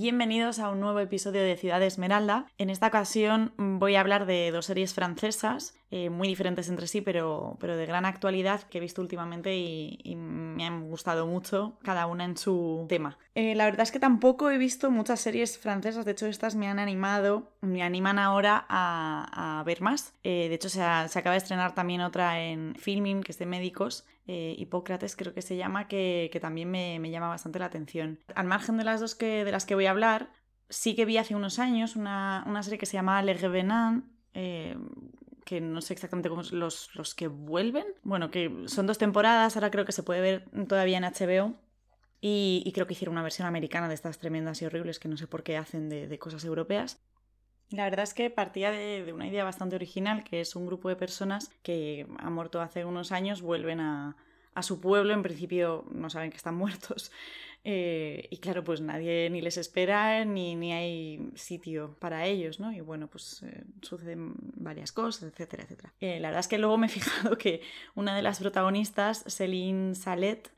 Bienvenidos a un nuevo episodio de Ciudad Esmeralda. En esta ocasión voy a hablar de dos series francesas, eh, muy diferentes entre sí, pero, pero de gran actualidad que he visto últimamente y, me han gustado mucho, cada una en su tema. Eh, la verdad es que tampoco he visto muchas series francesas, de hecho estas me han animado, me animan ahora a, ver más. Eh, de hecho se, acaba de estrenar también otra en Filming, que es de médicos, Hipócrates creo que se llama, que, también me, llama bastante la atención. Al margen de las dos que, de las que voy a hablar, sí que vi hace unos años una, serie que se llama Le Revenant, que no sé exactamente cómo los, los que vuelven. Bueno, que son dos temporadas, ahora creo que se puede ver todavía en HBO. Y, creo que hicieron una versión americana de estas tremendas y horribles que no sé por qué hacen de, cosas europeas. La verdad es que partía de, una idea bastante original, que es un grupo de personas que han muerto hace unos años, vuelven a, su pueblo, en principio no saben que están muertos, eh, y claro, pues nadie ni les espera ni, ni hay sitio para ellos, ¿no? Y bueno, pues eh, suceden varias cosas, etcétera, etcétera. Eh, la verdad es que luego me he fijado que una de las protagonistas, Céline Salet,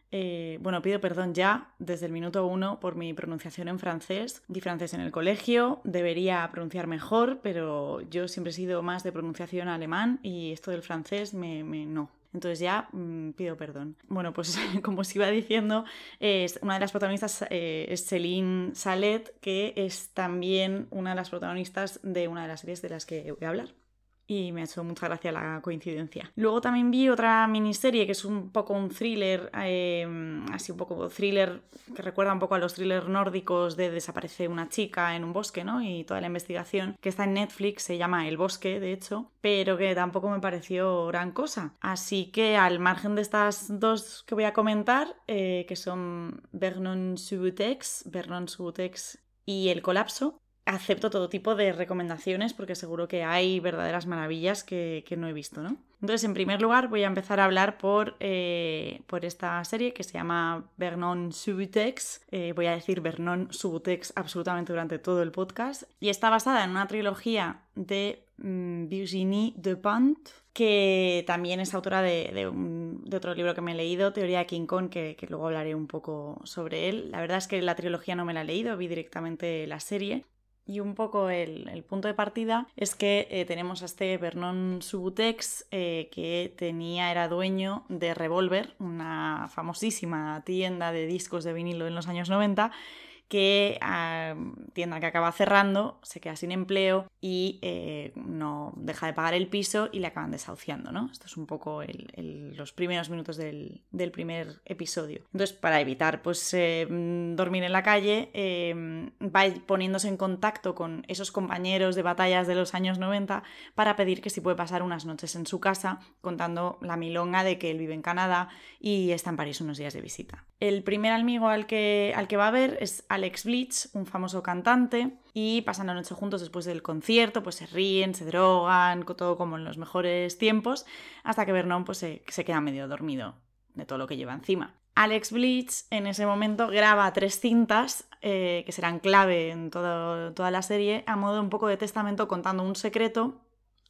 bueno, pido perdón ya desde el minuto uno por mi pronunciación en francés. Di francés en el colegio, debería pronunciar mejor, pero yo siempre he sido más de pronunciación alemán y esto del francés me, me no, entonces ya mm, pido perdón. Bueno, pues como os iba diciendo, es, una de las protagonistas eh, es Céline Salet, que es también una de las protagonistas de una de las series de las que voy a hablar y me ha hecho mucha gracia la coincidencia. Luego también vi otra miniserie que es un poco un thriller, em, así un poco thriller que recuerda un poco a los thrillers nórdicos de desaparece una chica en un bosque, ¿no? Y toda la investigación que está en Netflix se llama El bosque, de hecho, pero que tampoco me pareció gran cosa. Así que al margen de estas dos que voy a comentar, eh, que son Vernon Subutex, Vernon Subutex y El colapso, acepto todo tipo de recomendaciones porque seguro que hay verdaderas maravillas que, no he visto, ¿no? Entonces, en primer lugar, voy a empezar a hablar por, eh, por esta serie que se llama Vernon Subutex. Eh, voy a decir Vernon Subutex absolutamente durante todo el podcast. Y está basada en una trilogía de mm, Virginie Despont, que también es autora de, otro libro que me he leído, Teoría de King Kong, que, luego hablaré un poco sobre él. La verdad es que la trilogía no me la he leído, vi directamente la serie. Y un poco el, punto de partida es que eh, tenemos a este Vernon Subutex eh, que tenía, era dueño de Revolver, una famosísima tienda de discos de vinilo en los años 90 que ah, tienda que acaba cerrando, se queda sin empleo y eh, no deja de pagar el piso y le acaban desahuciando, ¿no? Esto es un poco los primeros minutos del, primer episodio. Entonces, para evitar pues eh, dormir en la calle, eh, va poniéndose en contacto con esos compañeros de batallas de los años 90 para pedir que si puede pasar unas noches en su casa, contando la milonga de que él vive en Canadá y está en París unos días de visita. El primer amigo al que, al que va a ver es Alex Bleach, un famoso cantante, y pasan la noche juntos después del concierto, pues se ríen, se drogan, todo como en los mejores tiempos, hasta que Vernon pues, se, queda medio dormido de todo lo que lleva encima. Alex Bleach en ese momento graba tres cintas eh, que serán clave en toda la serie a modo un poco de testamento contando un secreto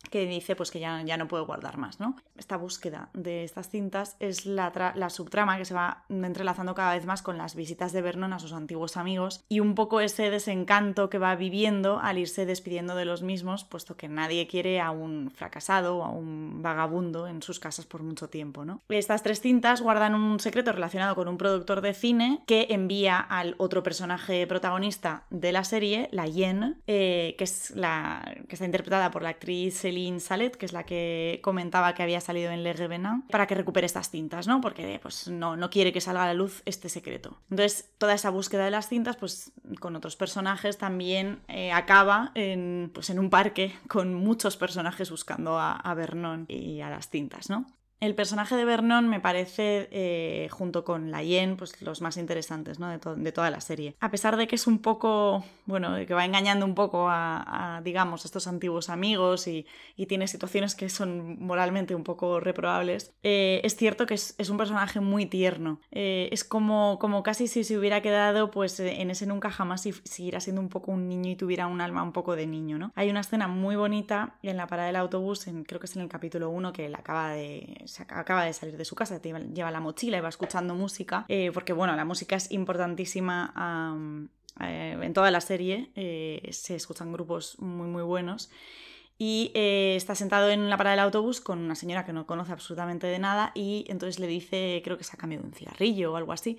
que dice pues que ya, ya no puedo guardar más, ¿no? Esta búsqueda de estas cintas es la, la, subtrama que se va entrelazando cada vez más con las visitas de Vernon a sus antiguos amigos y un poco ese desencanto que va viviendo al irse despidiendo de los mismos, puesto que nadie quiere a un fracasado o a un vagabundo en sus casas por mucho tiempo, ¿no? Estas tres cintas guardan un secreto relacionado con un productor de cine que envía al otro personaje protagonista de la serie, la Yen, eh, que es la que está interpretada por la actriz Céline Salet, que es la que comentaba que había salido en Le Revenant, para que recupere estas cintas, ¿no? Porque pues, no, no quiere que salga a la luz este secreto. Entonces, toda esa búsqueda de las cintas, pues con otros personajes también eh, acaba en, pues, en un parque con muchos personajes buscando a, a Vernon y a las cintas, ¿no? El personaje de Vernon me parece, eh, junto con la Yen, pues los más interesantes ¿no? de, toda la serie. A pesar de que es un poco, bueno, que va engañando un poco a, digamos, estos antiguos amigos y, tiene situaciones que son moralmente un poco reprobables, eh, es cierto que es, un personaje muy tierno. Eh, es como, como casi si se hubiera quedado pues en ese nunca jamás y siguiera siendo un poco un niño y tuviera un alma un poco de niño, ¿no? Hay una escena muy bonita en la parada del autobús, en, creo que es en el capítulo 1, que él acaba de acaba de salir de su casa, lleva la mochila y va escuchando música, eh, porque bueno, la música es importantísima eh, en toda la serie eh, se escuchan grupos muy muy buenos. Y está sentado en la parada del autobús con una señora que no conoce absolutamente de nada y entonces le dice, creo que se ha cambiado un cigarrillo o algo así,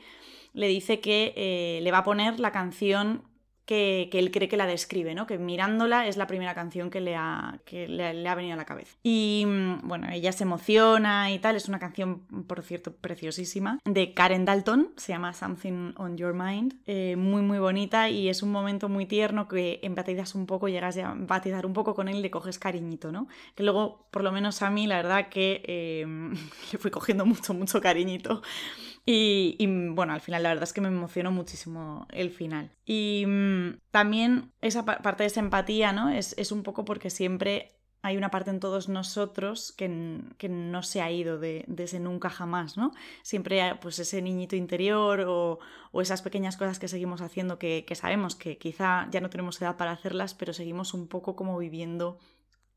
le dice que le va a poner la canción que, él cree que la describe, ¿no? Que mirándola es la primera canción que le ha, que le, ha venido a la cabeza. Y mm, bueno, ella se emociona y tal, es una canción, por cierto, preciosísima, de Karen Dalton, se llama Something on Your Mind, eh, muy muy bonita y es un momento muy tierno que empatizas un poco, llegas a empatizar un poco con él y le coges cariñito, ¿no? Que luego, por lo menos a mí, la verdad que eh, le fui cogiendo mucho, mucho cariñito. Y, bueno, al final la verdad es que me emocionó muchísimo el final. Y mm, también esa parte de esa empatía, ¿no? Es, es, un poco porque siempre hay una parte en todos nosotros que, que no se ha ido de, ese nunca jamás, ¿no? Siempre pues ese niñito interior o, o esas pequeñas cosas que seguimos haciendo que, que sabemos que quizá ya no tenemos edad para hacerlas, pero seguimos un poco como viviendo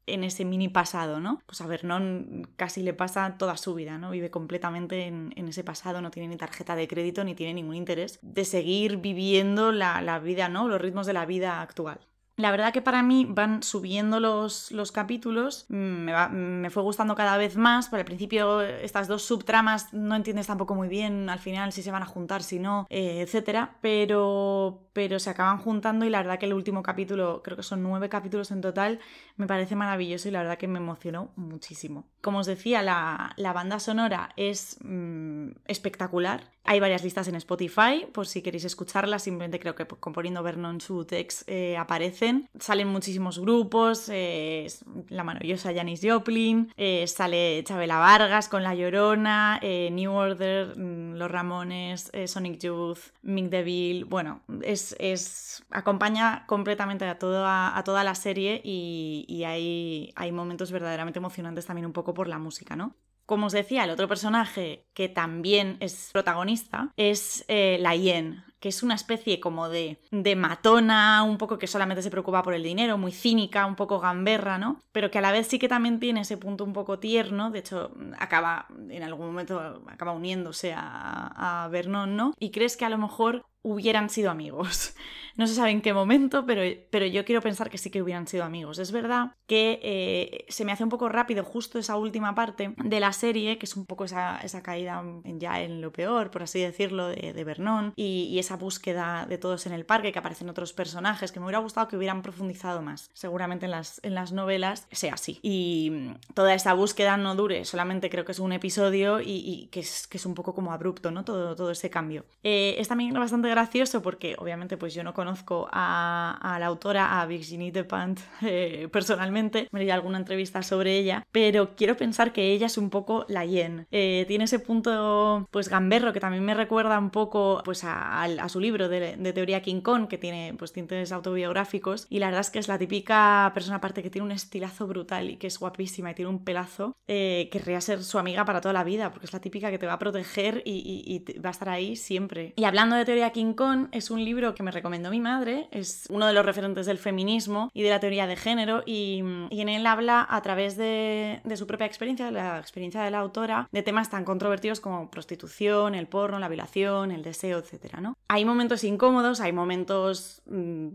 en ese mini pasado, ¿no? Pues a Vernon casi le pasa toda su vida, ¿no? Vive completamente en, ese pasado, no tiene ni tarjeta de crédito ni tiene ningún interés de seguir viviendo la, la vida, ¿no? Los ritmos de la vida actual. La verdad que para mí van subiendo los, los capítulos, me, me, fue gustando cada vez más, pero al principio estas dos subtramas no entiendes tampoco muy bien al final si se van a juntar, si no, eh, etcétera, pero, pero se acaban juntando y la verdad que el último capítulo, creo que son nueve capítulos en total, me parece maravilloso y la verdad que me emocionó muchísimo. Como os decía, la, la banda sonora es mm, espectacular. Hay varias listas en Spotify, por si queréis escucharlas, simplemente creo que componiendo Vernon Sutex eh, aparecen. Salen muchísimos grupos, eh, la maravillosa Janis Joplin, eh, sale Chabela Vargas con La Llorona, New Order, mm, Los Ramones, Sonic Youth, Mick DeVille, bueno, es, es, acompaña completamente a toda, a toda la serie y, hay, hay momentos verdaderamente emocionantes también un poco por la música, ¿no? Como os decía, el otro personaje que también es protagonista es eh, la Yen, que es una especie como de, de matona, un poco que solamente se preocupa por el dinero, muy cínica, un poco gamberra, ¿no? Pero que a la vez sí que también tiene ese punto un poco tierno, de hecho acaba, en algún momento, acaba uniéndose a, a Vernon, ¿no? Y crees que a lo mejor hubieran sido amigos. No se sabe en qué momento, pero, pero yo quiero pensar que sí que hubieran sido amigos. Es verdad que eh, se me hace un poco rápido justo esa última parte de la serie, que es un poco esa, esa caída ya en lo peor, por así decirlo, de, de Vernon, y, esa búsqueda de todos en el parque, que aparecen otros personajes, que me hubiera gustado que hubieran profundizado más. Seguramente en las, en las novelas sea así. Y toda esa búsqueda no dure, solamente creo que es un episodio y, que, es, que es un poco como abrupto, ¿no? Todo, todo ese cambio. Eh, es también bastante gracioso porque obviamente pues yo no conozco a, la autora, a Virginie Despentes eh, personalmente, me leí alguna entrevista sobre ella, pero quiero pensar que ella es un poco la Yen. Eh, tiene ese punto pues gamberro que también me recuerda un poco pues a, su libro de, teoría King Kong que tiene pues tintes autobiográficos y la verdad es que es la típica persona aparte que tiene un estilazo brutal y que es guapísima y tiene un pelazo, eh, querría ser su amiga para toda la vida porque es la típica que te va a proteger y, y va a estar ahí siempre. Y hablando de teoría King Es un libro que me recomendó mi madre, es uno de los referentes del feminismo y de la teoría de género y, en él habla a través de, su propia experiencia, de la experiencia de la autora, de temas tan controvertidos como prostitución, el porno, la violación, el deseo, etc. ¿no? Hay momentos incómodos, hay momentos mm,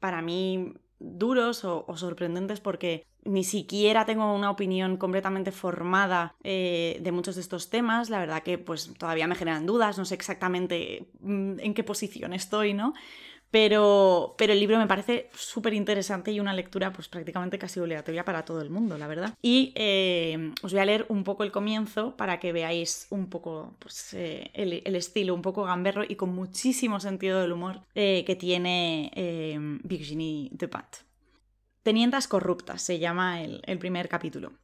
para mí duros o, sorprendentes porque ni siquiera tengo una opinión completamente formada eh, de muchos de estos temas. La verdad que pues todavía me generan dudas, no sé exactamente mm, en qué posición estoy, ¿no? Pero, pero el libro me parece súper interesante y una lectura pues prácticamente casi obligatoria para todo el mundo, la verdad. Y eh, os voy a leer un poco el comienzo para que veáis un poco pues, eh, el, estilo, un poco gamberro y con muchísimo sentido del humor que tiene Virginie Despentes. Tenientas corruptas se llama el, primer capítulo.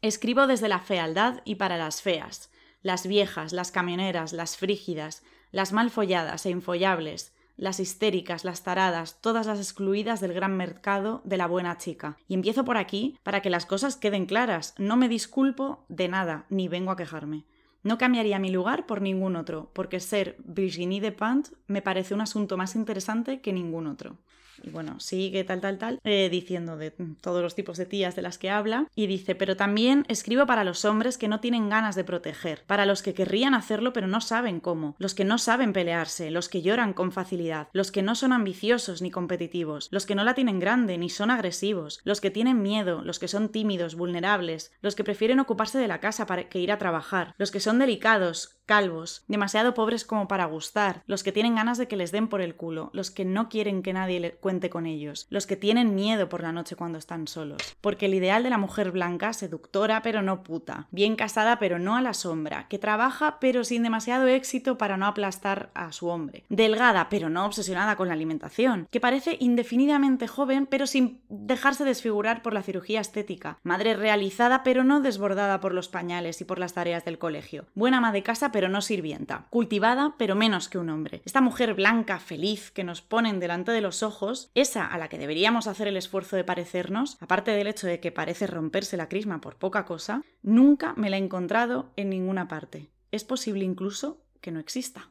Escribo desde la fealdad y para las feas, las viejas, las camioneras, las frígidas, las mal folladas e infollables, las histéricas, las taradas, todas las excluidas del gran mercado de la buena chica. Y empiezo por aquí para que las cosas queden claras. No me disculpo de nada, ni vengo a quejarme. No cambiaría mi lugar por ningún otro, porque ser Virginie de Pant me parece un asunto más interesante que ningún otro. Y bueno, sigue tal, tal, tal, eh, diciendo de todos los tipos de tías de las que habla, y dice, pero también escribo para los hombres que no tienen ganas de proteger, para los que querrían hacerlo pero no saben cómo, los que no saben pelearse, los que lloran con facilidad, los que no son ambiciosos ni competitivos, los que no la tienen grande ni son agresivos, los que tienen miedo, los que son tímidos, vulnerables, los que prefieren ocuparse de la casa para que ir a trabajar, los que son delicados, calvos, demasiado pobres como para gustar, los que tienen ganas de que les den por el culo, los que no quieren que nadie le cuente con ellos, los que tienen miedo por la noche cuando están solos. Porque el ideal de la mujer blanca, seductora pero no puta, bien casada pero no a la sombra, que trabaja pero sin demasiado éxito para no aplastar a su hombre, delgada pero no obsesionada con la alimentación, que parece indefinidamente joven pero sin dejarse desfigurar por la cirugía estética, madre realizada pero no desbordada por los pañales y por las tareas del colegio, buena ama de casa pero pero no sirvienta, cultivada, pero menos que un hombre. Esta mujer blanca, feliz, que nos ponen delante de los ojos, esa a la que deberíamos hacer el esfuerzo de parecernos, aparte del hecho de que parece romperse la crisma por poca cosa, nunca me la he encontrado en ninguna parte. Es posible incluso que no exista.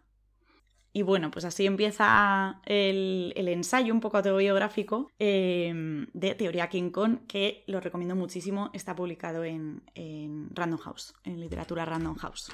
Y bueno, pues así empieza el, ensayo un poco autobiográfico em, de Teoría King Kong, que lo recomiendo muchísimo, está publicado en, en Random House, en literatura Random House.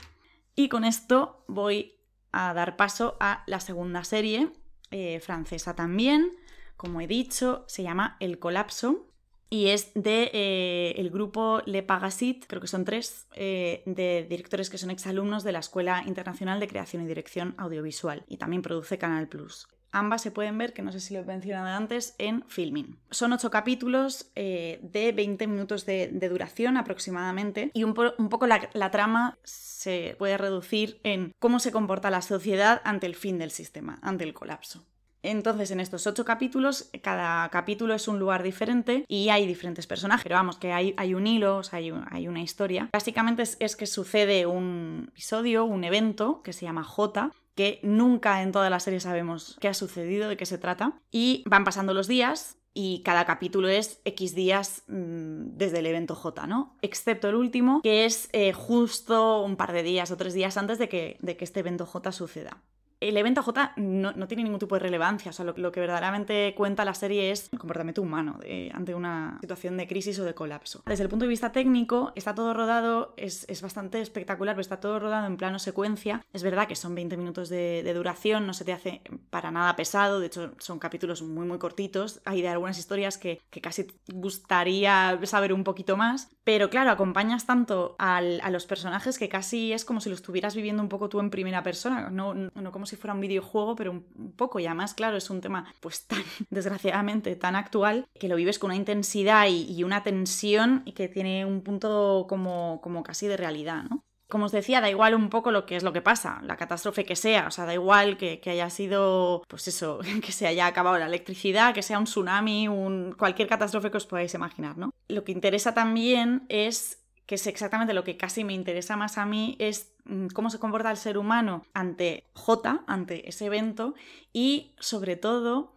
Y con esto voy a dar paso a la segunda serie, eh, francesa también, como he dicho, se llama El Colapso y es de eh, el grupo Le Pagasit, creo que son tres, eh, de directores que son exalumnos de la Escuela Internacional de Creación y Dirección Audiovisual y también produce Canal Plus. Ambas se pueden ver, que no sé si lo he mencionado antes, en Filming. Son ocho capítulos eh, de 20 minutos de, duración aproximadamente y un, poco la, la, trama se puede reducir en cómo se comporta la sociedad ante el fin del sistema, ante el colapso. Entonces, en estos ocho capítulos, cada capítulo es un lugar diferente y hay diferentes personajes, pero vamos, que hay, un hilo, o sea, hay, una historia. Básicamente es, es, que sucede un episodio, un evento que se llama J, que nunca en toda la serie sabemos qué ha sucedido, de qué se trata, y van pasando los días. Y cada capítulo es X días mm, desde el evento J, ¿no? Excepto el último, que es eh, justo un par de días o tres días antes de que, de que este evento J suceda el evento J no, tiene ningún tipo de relevancia. O sea, lo, que verdaderamente cuenta la serie es el comportamiento humano ante una situación de crisis o de colapso. Desde el punto de vista técnico, está todo rodado, es, bastante espectacular, pero está todo rodado en plano secuencia. Es verdad que son 20 minutos de, duración, no se te hace para nada pesado, de hecho son capítulos muy muy cortitos. Hay de algunas historias que, casi gustaría saber un poquito más, pero claro, acompañas tanto a los personajes que casi es como si lo estuvieras viviendo un poco tú en primera persona, no, no como si fuera un videojuego, pero un, poco. Y además, claro, es un tema pues tan, desgraciadamente, tan actual, que lo vives con una intensidad y, una tensión y que tiene un punto como, como casi de realidad, ¿no? como os decía, da igual un poco lo que es lo que pasa, la catástrofe que sea, o sea, da igual que, haya sido, pues eso, que se haya acabado la electricidad, que sea un tsunami, un, cualquier catástrofe que os podáis imaginar, ¿no? Lo que interesa también es que es exactamente lo que casi me interesa más a mí, es mm, cómo se comporta el ser humano ante J, ante ese evento, y sobre todo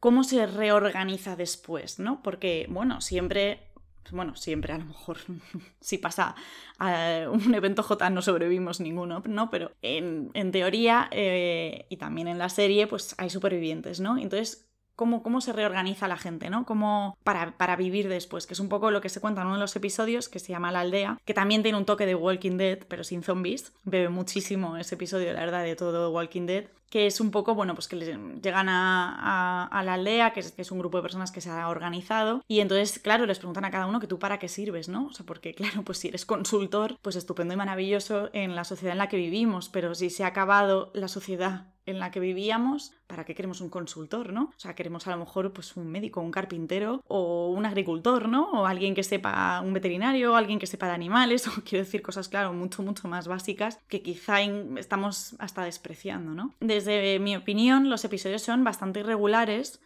cómo se reorganiza después, ¿no? Porque, bueno, siempre, bueno, siempre a lo mejor, si pasa un evento J no sobrevivimos ninguno, ¿no? Pero en, teoría eh, y también en la serie, pues hay supervivientes, ¿no? Entonces, cómo, se reorganiza la gente, ¿no? Cómo para, para, vivir después, que es un poco lo que se cuenta en uno de los episodios, que se llama La Aldea, que también tiene un toque de Walking Dead, pero sin zombies. Bebe muchísimo ese episodio, la verdad, de todo Walking Dead que es un poco, bueno, pues que llegan a, la aldea, que es, un grupo de personas que se ha organizado, y entonces, claro, les preguntan a cada uno que tú para qué sirves, ¿no? O sea, porque, claro, pues si eres consultor, pues estupendo y maravilloso en la sociedad en la que vivimos, pero si se ha acabado la sociedad en la que vivíamos, ¿para qué queremos un consultor, no? O sea, queremos a lo mejor pues un médico, un carpintero o un agricultor, ¿no? O alguien que sepa, un veterinario, o alguien que sepa de animales, o quiero decir cosas, claro, mucho, mucho más básicas que quizá estamos hasta despreciando, ¿no? Desde mi opinión, los episodios son bastante irregulares,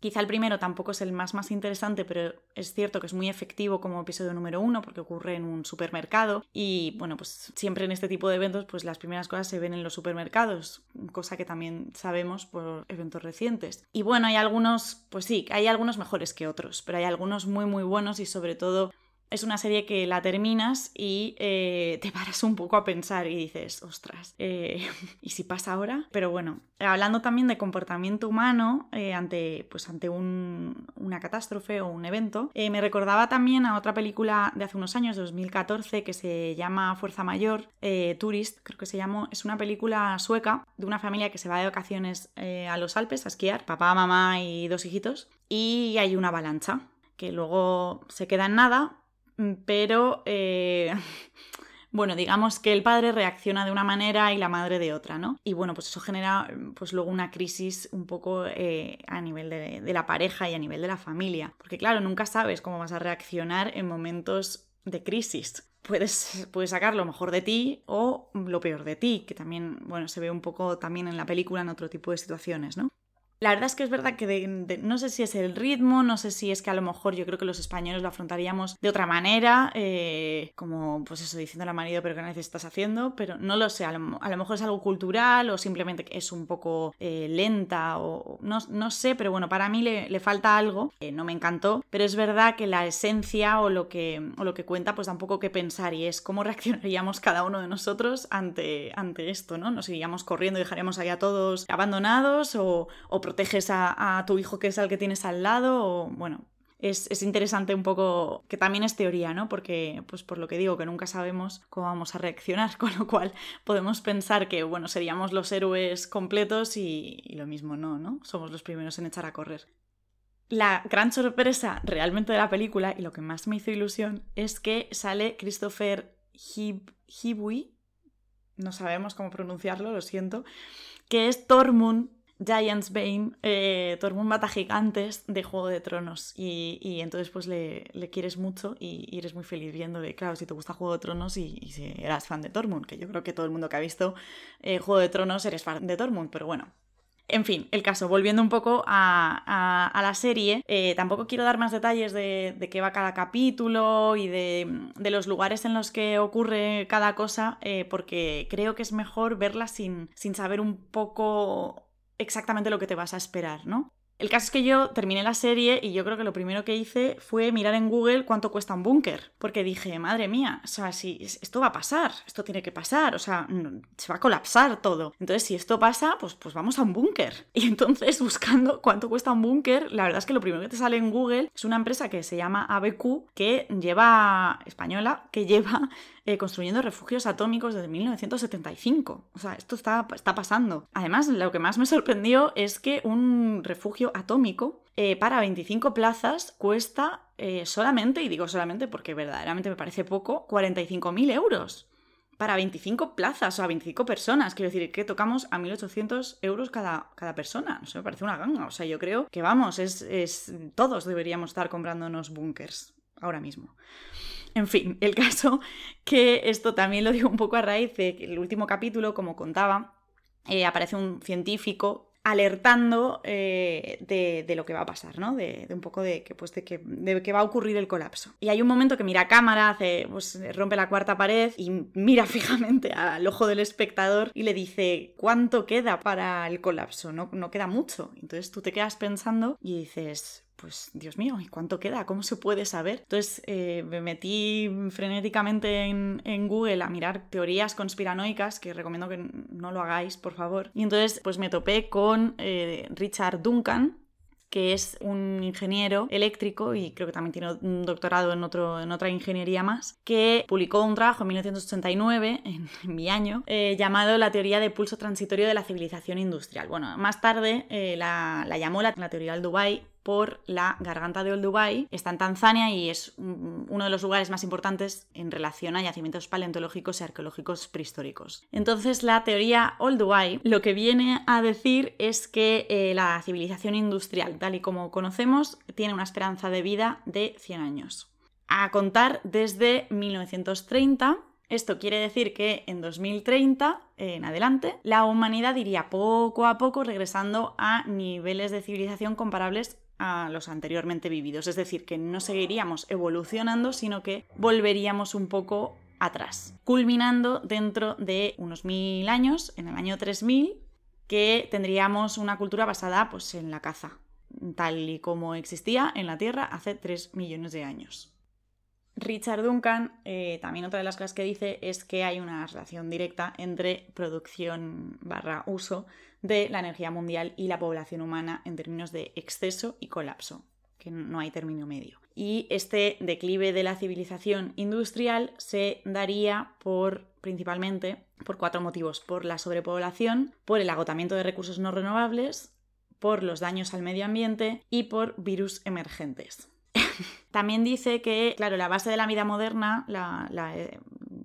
Quizá el primero tampoco es el más más interesante, pero es cierto que es muy efectivo como episodio número uno porque ocurre en un supermercado y bueno, pues siempre en este tipo de eventos pues las primeras cosas se ven en los supermercados, cosa que también sabemos por eventos recientes. Y bueno, hay algunos, pues sí, hay algunos mejores que otros, pero hay algunos muy muy buenos y sobre todo es una serie que la terminas y eh, te paras un poco a pensar y dices, ostras, eh, ¿y si pasa ahora? Pero bueno, hablando también de comportamiento humano eh, ante, pues ante una catástrofe o un evento, me recordaba también a otra película de hace unos años, 2014, que se llama Fuerza Mayor, Tourist, creo que se llamó, es una película sueca de una familia que se va de vacaciones a los Alpes a esquiar, papá, mamá y dos hijitos, y hay una avalancha que luego se queda en nada, pero eh, bueno, digamos que el padre reacciona de una manera y la madre de otra, ¿no? Y bueno, pues eso genera pues luego una crisis un poco eh, a nivel de, de la pareja y a nivel de la familia, porque claro, nunca sabes cómo vas a reaccionar en momentos de crisis. Puedes, puedes, sacar lo mejor de ti o lo peor de ti, que también, bueno, se ve un poco también en la película en otro tipo de situaciones, ¿no? La verdad es que es verdad que no sé si es el ritmo, no sé si es que a lo mejor yo creo que los españoles lo afrontaríamos de otra manera, eh, como pues eso, diciendo al marido, pero ¿qué estás haciendo? Pero no lo sé, a lo, mejor es algo cultural o simplemente es un poco eh, lenta o no, no, sé, pero bueno, para mí le, falta algo, no me encantó, pero es verdad que la esencia o lo que, o lo que cuenta pues da un poco que pensar y es cómo reaccionaríamos cada uno de nosotros ante, ante esto, ¿no? ¿Nos iríamos corriendo y dejaríamos ahí a todos abandonados o, o proteges a, tu hijo que es el que tienes al lado, o bueno, es, interesante un poco, que también es teoría, ¿no? Porque, pues por lo que digo, que nunca sabemos cómo vamos a reaccionar, con lo cual podemos pensar que, bueno, seríamos los héroes completos y, lo mismo no, ¿no? Somos los primeros en echar a correr. La gran sorpresa realmente de la película, y lo que más me hizo ilusión, es que sale Christopher Hibui, no sabemos cómo pronunciarlo, lo siento, que es Tormund Giants Bane, eh, Tormund mata gigantes de Juego de Tronos y, entonces pues le, quieres mucho y, eres muy feliz viéndole, claro, si te gusta Juego de Tronos y, si eras fan de Tormund, que yo creo que todo el mundo que ha visto eh, Juego de Tronos eres fan de Tormund, pero bueno. En fin, el caso, volviendo un poco a, la serie, eh, tampoco quiero dar más detalles de, de, qué va cada capítulo y de, los lugares en los que ocurre cada cosa, eh, porque creo que es mejor verla sin, sin saber un poco exactamente lo que te vas a esperar, ¿no? El caso es que yo terminé la serie y yo creo que lo primero que hice fue mirar en Google cuánto cuesta un búnker. Porque dije, madre mía, o sea, si esto va a pasar, esto tiene que pasar, o sea, se va a colapsar todo. Entonces, si esto pasa, pues, pues vamos a un búnker. Y entonces, buscando cuánto cuesta un búnker, la verdad es que lo primero que te sale en Google es una empresa que se llama ABQ, que lleva, española, que lleva eh, construyendo refugios atómicos desde 1975. O sea, esto está, está pasando. Además, lo que más me sorprendió es que un refugio atómico eh, para 25 plazas cuesta eh, solamente, y digo solamente porque verdaderamente me parece poco, 45.000 euros para 25 plazas, o sea, 25 personas. Quiero decir, que tocamos a 1.800 euros cada, cada persona. No me parece una ganga. O sea, yo creo que vamos, es, es todos deberíamos estar comprándonos búnkers ahora mismo. En fin, el caso que esto también lo digo un poco a raíz de que el último capítulo, como contaba, eh, aparece un científico alertando eh, de, lo que va a pasar, ¿no? De, un poco de que, pues, de que, de que va a ocurrir el colapso. Y hay un momento que mira cámara, hace, pues, rompe la cuarta pared y mira fijamente al ojo del espectador y le dice, ¿cuánto queda para el colapso? No, no queda mucho. Entonces tú te quedas pensando y dices, pues Dios mío, ¿y cuánto queda? ¿Cómo se puede saber? Entonces eh, me metí frenéticamente en, Google a mirar teorías conspiranoicas, que recomiendo que no lo hagáis, por favor. Y entonces pues me topé con eh, Richard Duncan, que es un ingeniero eléctrico y creo que también tiene un doctorado en, otro, en otra ingeniería más, que publicó un trabajo en 1989, en, mi año, eh, llamado La teoría de pulso transitorio de la civilización industrial. Bueno, más tarde la, llamó la, la teoría del Dubai por la garganta de Old Dubai. Está en Tanzania y es uno de los lugares más importantes en relación a yacimientos paleontológicos y arqueológicos prehistóricos. Entonces, la teoría Old Dubai lo que viene a decir es que eh, la civilización industrial, tal y como conocemos, tiene una esperanza de vida de 100 años. A contar desde 1930 esto quiere decir que en 2030 en adelante la humanidad iría poco a poco regresando a niveles de civilización comparables a los anteriormente vividos. Es decir, que no seguiríamos evolucionando, sino que volveríamos un poco atrás, culminando dentro de unos mil años, en el año 3000, que tendríamos una cultura basada pues, en la caza, tal y como existía en la Tierra hace 3 millones de años. Richard Duncan, eh, también otra de las cosas que dice es que hay una relación directa entre producción barra uso de la energía mundial y la población humana en términos de exceso y colapso, que no hay término medio. Y este declive de la civilización industrial se daría por principalmente por cuatro motivos, por la sobrepoblación, por el agotamiento de recursos no renovables, por los daños al medio ambiente y por virus emergentes. También dice que, claro, la base de la vida moderna la, eh,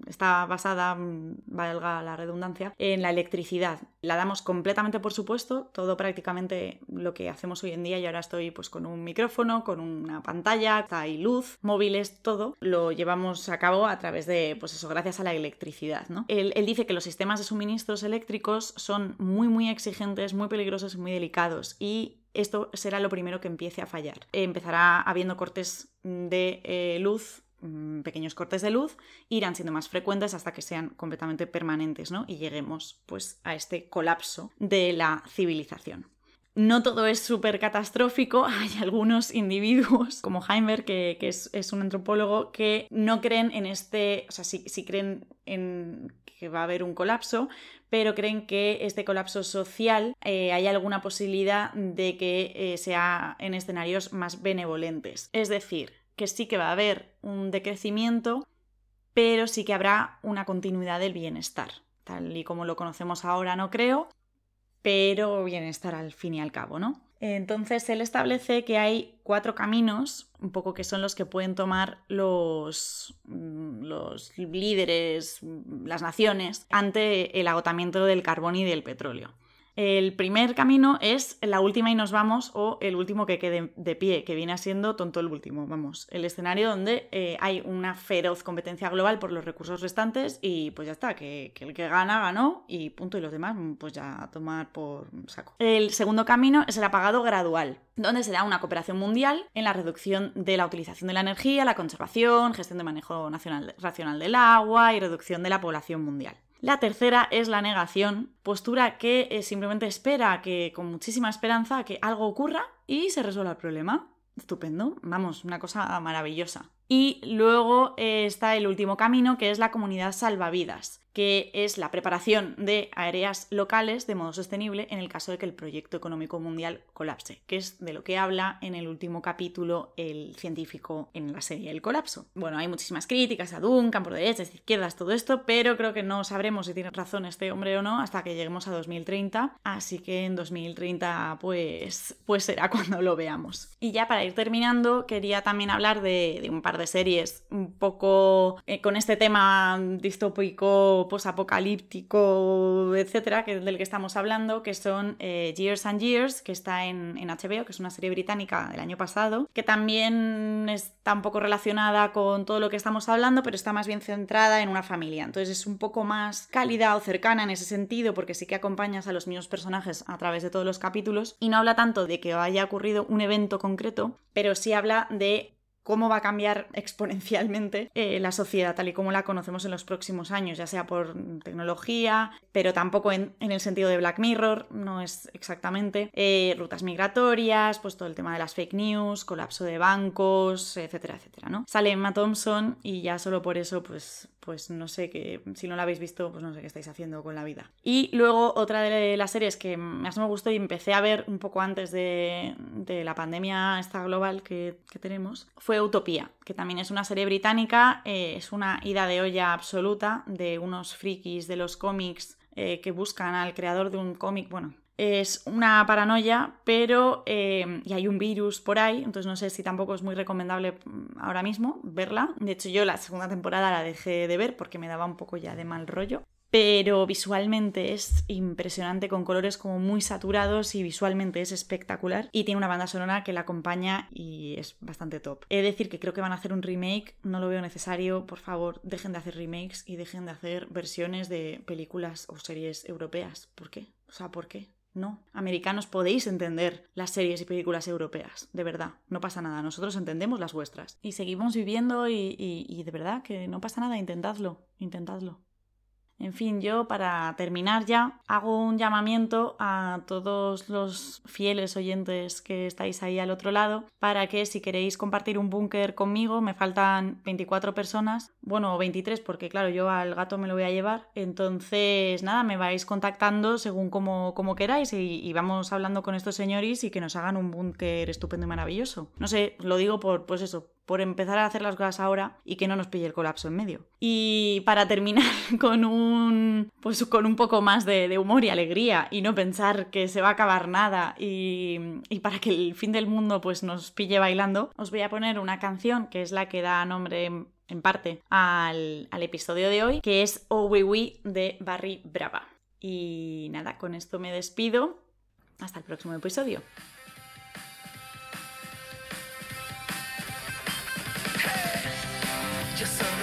está basada, mm, valga la redundancia, en la electricidad. La damos completamente por supuesto, todo prácticamente lo que hacemos hoy en día, y ahora estoy pues con un micrófono, con una pantalla, hay luz, móviles, todo, lo llevamos a cabo a través de, pues eso, gracias a la electricidad, ¿no? Él, él dice que los sistemas de suministros eléctricos son muy, muy exigentes, muy peligrosos y muy delicados, y esto será lo primero que empiece a fallar. Empezará habiendo cortes de eh, luz mm, pequeños cortes de luz irán siendo más frecuentes hasta que sean completamente permanentes, ¿no? Y lleguemos pues a este colapso de la civilización. No todo es súper catastrófico, hay algunos individuos, como Heimberg, que, es, un antropólogo, que no creen en este, o sea, sí, creen en que va a haber un colapso, pero creen que este colapso social eh, hay alguna posibilidad de que eh, sea en escenarios más benevolentes. Es decir, que sí que va a haber un decrecimiento, pero sí que habrá una continuidad del bienestar. Tal y como lo conocemos ahora, no creo, pero bienestar al fin y al cabo, ¿no? Entonces él establece que hay cuatro caminos, un poco que son los que pueden tomar los, mm, los líderes, las naciones, ante el agotamiento del carbón y del petróleo. El primer camino es la última y nos vamos o el último que quede de pie, que viene siendo tonto el último, vamos, el escenario donde eh, hay una feroz competencia global por los recursos restantes y pues ya está, que, el que gana ganó y punto y los demás pues ya a tomar por saco. El segundo camino es el apagado gradual, donde se da una cooperación mundial en la reducción de la utilización de la energía, la conservación, gestión de manejo racional del agua y reducción de la población mundial. La tercera es la negación, postura que eh, simplemente espera que, con muchísima esperanza, que algo ocurra y se resuelva el problema. Estupendo, vamos, una cosa maravillosa. Y luego eh, está el último camino, que es la comunidad salvavidas, que es la preparación de áreas locales de modo sostenible en el caso de que el proyecto económico mundial colapse, que es de lo que habla en el último capítulo el científico en la serie El colapso. Bueno, hay muchísimas críticas a Duncan por derechas, izquierdas, todo esto, pero creo que no sabremos si tiene razón este hombre o no hasta que lleguemos a 2030, así que en 2030 pues, pues será cuando lo veamos. Y ya para ir terminando, quería también hablar de, un par de series un poco eh, con este tema distópico, posapocalíptico, etcétera, que, del que estamos hablando, que son eh, Years and Years, que está en, en, HBO, que es una serie británica del año pasado, que también está un poco relacionada con todo lo que estamos hablando, pero está más bien centrada en una familia. Entonces es un poco más cálida o cercana en ese sentido, porque sí que acompañas a los mismos personajes a través de todos los capítulos, y no habla tanto de que haya ocurrido un evento concreto, pero sí habla de cómo va a cambiar exponencialmente eh, la sociedad tal y como la conocemos en los próximos años, ya sea por tecnología, pero tampoco en, el sentido de Black Mirror, no es exactamente, eh, rutas migratorias, pues todo el tema de las fake news, colapso de bancos, etcétera, etcétera, ¿no? Sale Emma Thompson y ya solo por eso, pues pues no sé que si no la habéis visto, pues no sé qué estáis haciendo con la vida. Y luego otra de las series que más me gustó y empecé a ver un poco antes de, la pandemia esta global que, tenemos fue Utopía, que también es una serie británica, eh, es una ida de olla absoluta de unos frikis de los cómics eh, que buscan al creador de un cómic, bueno, es una paranoia, pero eh, y hay un virus por ahí, entonces no sé si tampoco es muy recomendable mm, ahora mismo verla. De hecho, yo la segunda temporada la dejé de ver porque me daba un poco ya de mal rollo. Pero visualmente es impresionante, con colores como muy saturados y visualmente es espectacular. Y tiene una banda sonora que la acompaña y es bastante top. He de decir que creo que van a hacer un remake, no lo veo necesario. Por favor, dejen de hacer remakes y dejen de hacer versiones de películas o series europeas. ¿Por qué? O sea, ¿por qué? No, americanos podéis entender las series y películas europeas, de verdad, no pasa nada, nosotros entendemos las vuestras. Y seguimos viviendo y, de verdad que no pasa nada, intentadlo, intentadlo. En fin, yo para terminar ya hago un llamamiento a todos los fieles oyentes que estáis ahí al otro lado para que si queréis compartir un búnker conmigo, me faltan 24 personas, bueno, 23 porque claro, yo al gato me lo voy a llevar, entonces nada, me vais contactando según como, como queráis y, y, vamos hablando con estos señores y que nos hagan un búnker estupendo y maravilloso. No sé, lo digo por, pues eso, por empezar a hacer las cosas ahora y que no nos pille el colapso en medio. Y para terminar con un pues con un poco más de, humor y alegría y no pensar que se va a acabar nada y, para que el fin del mundo pues nos pille bailando, os voy a poner una canción que es la que da nombre en parte al, al episodio de hoy, que es Oh We We de Barry Brava. Y nada, con esto me despido. Hasta el próximo episodio. Yo solo vine a descansar.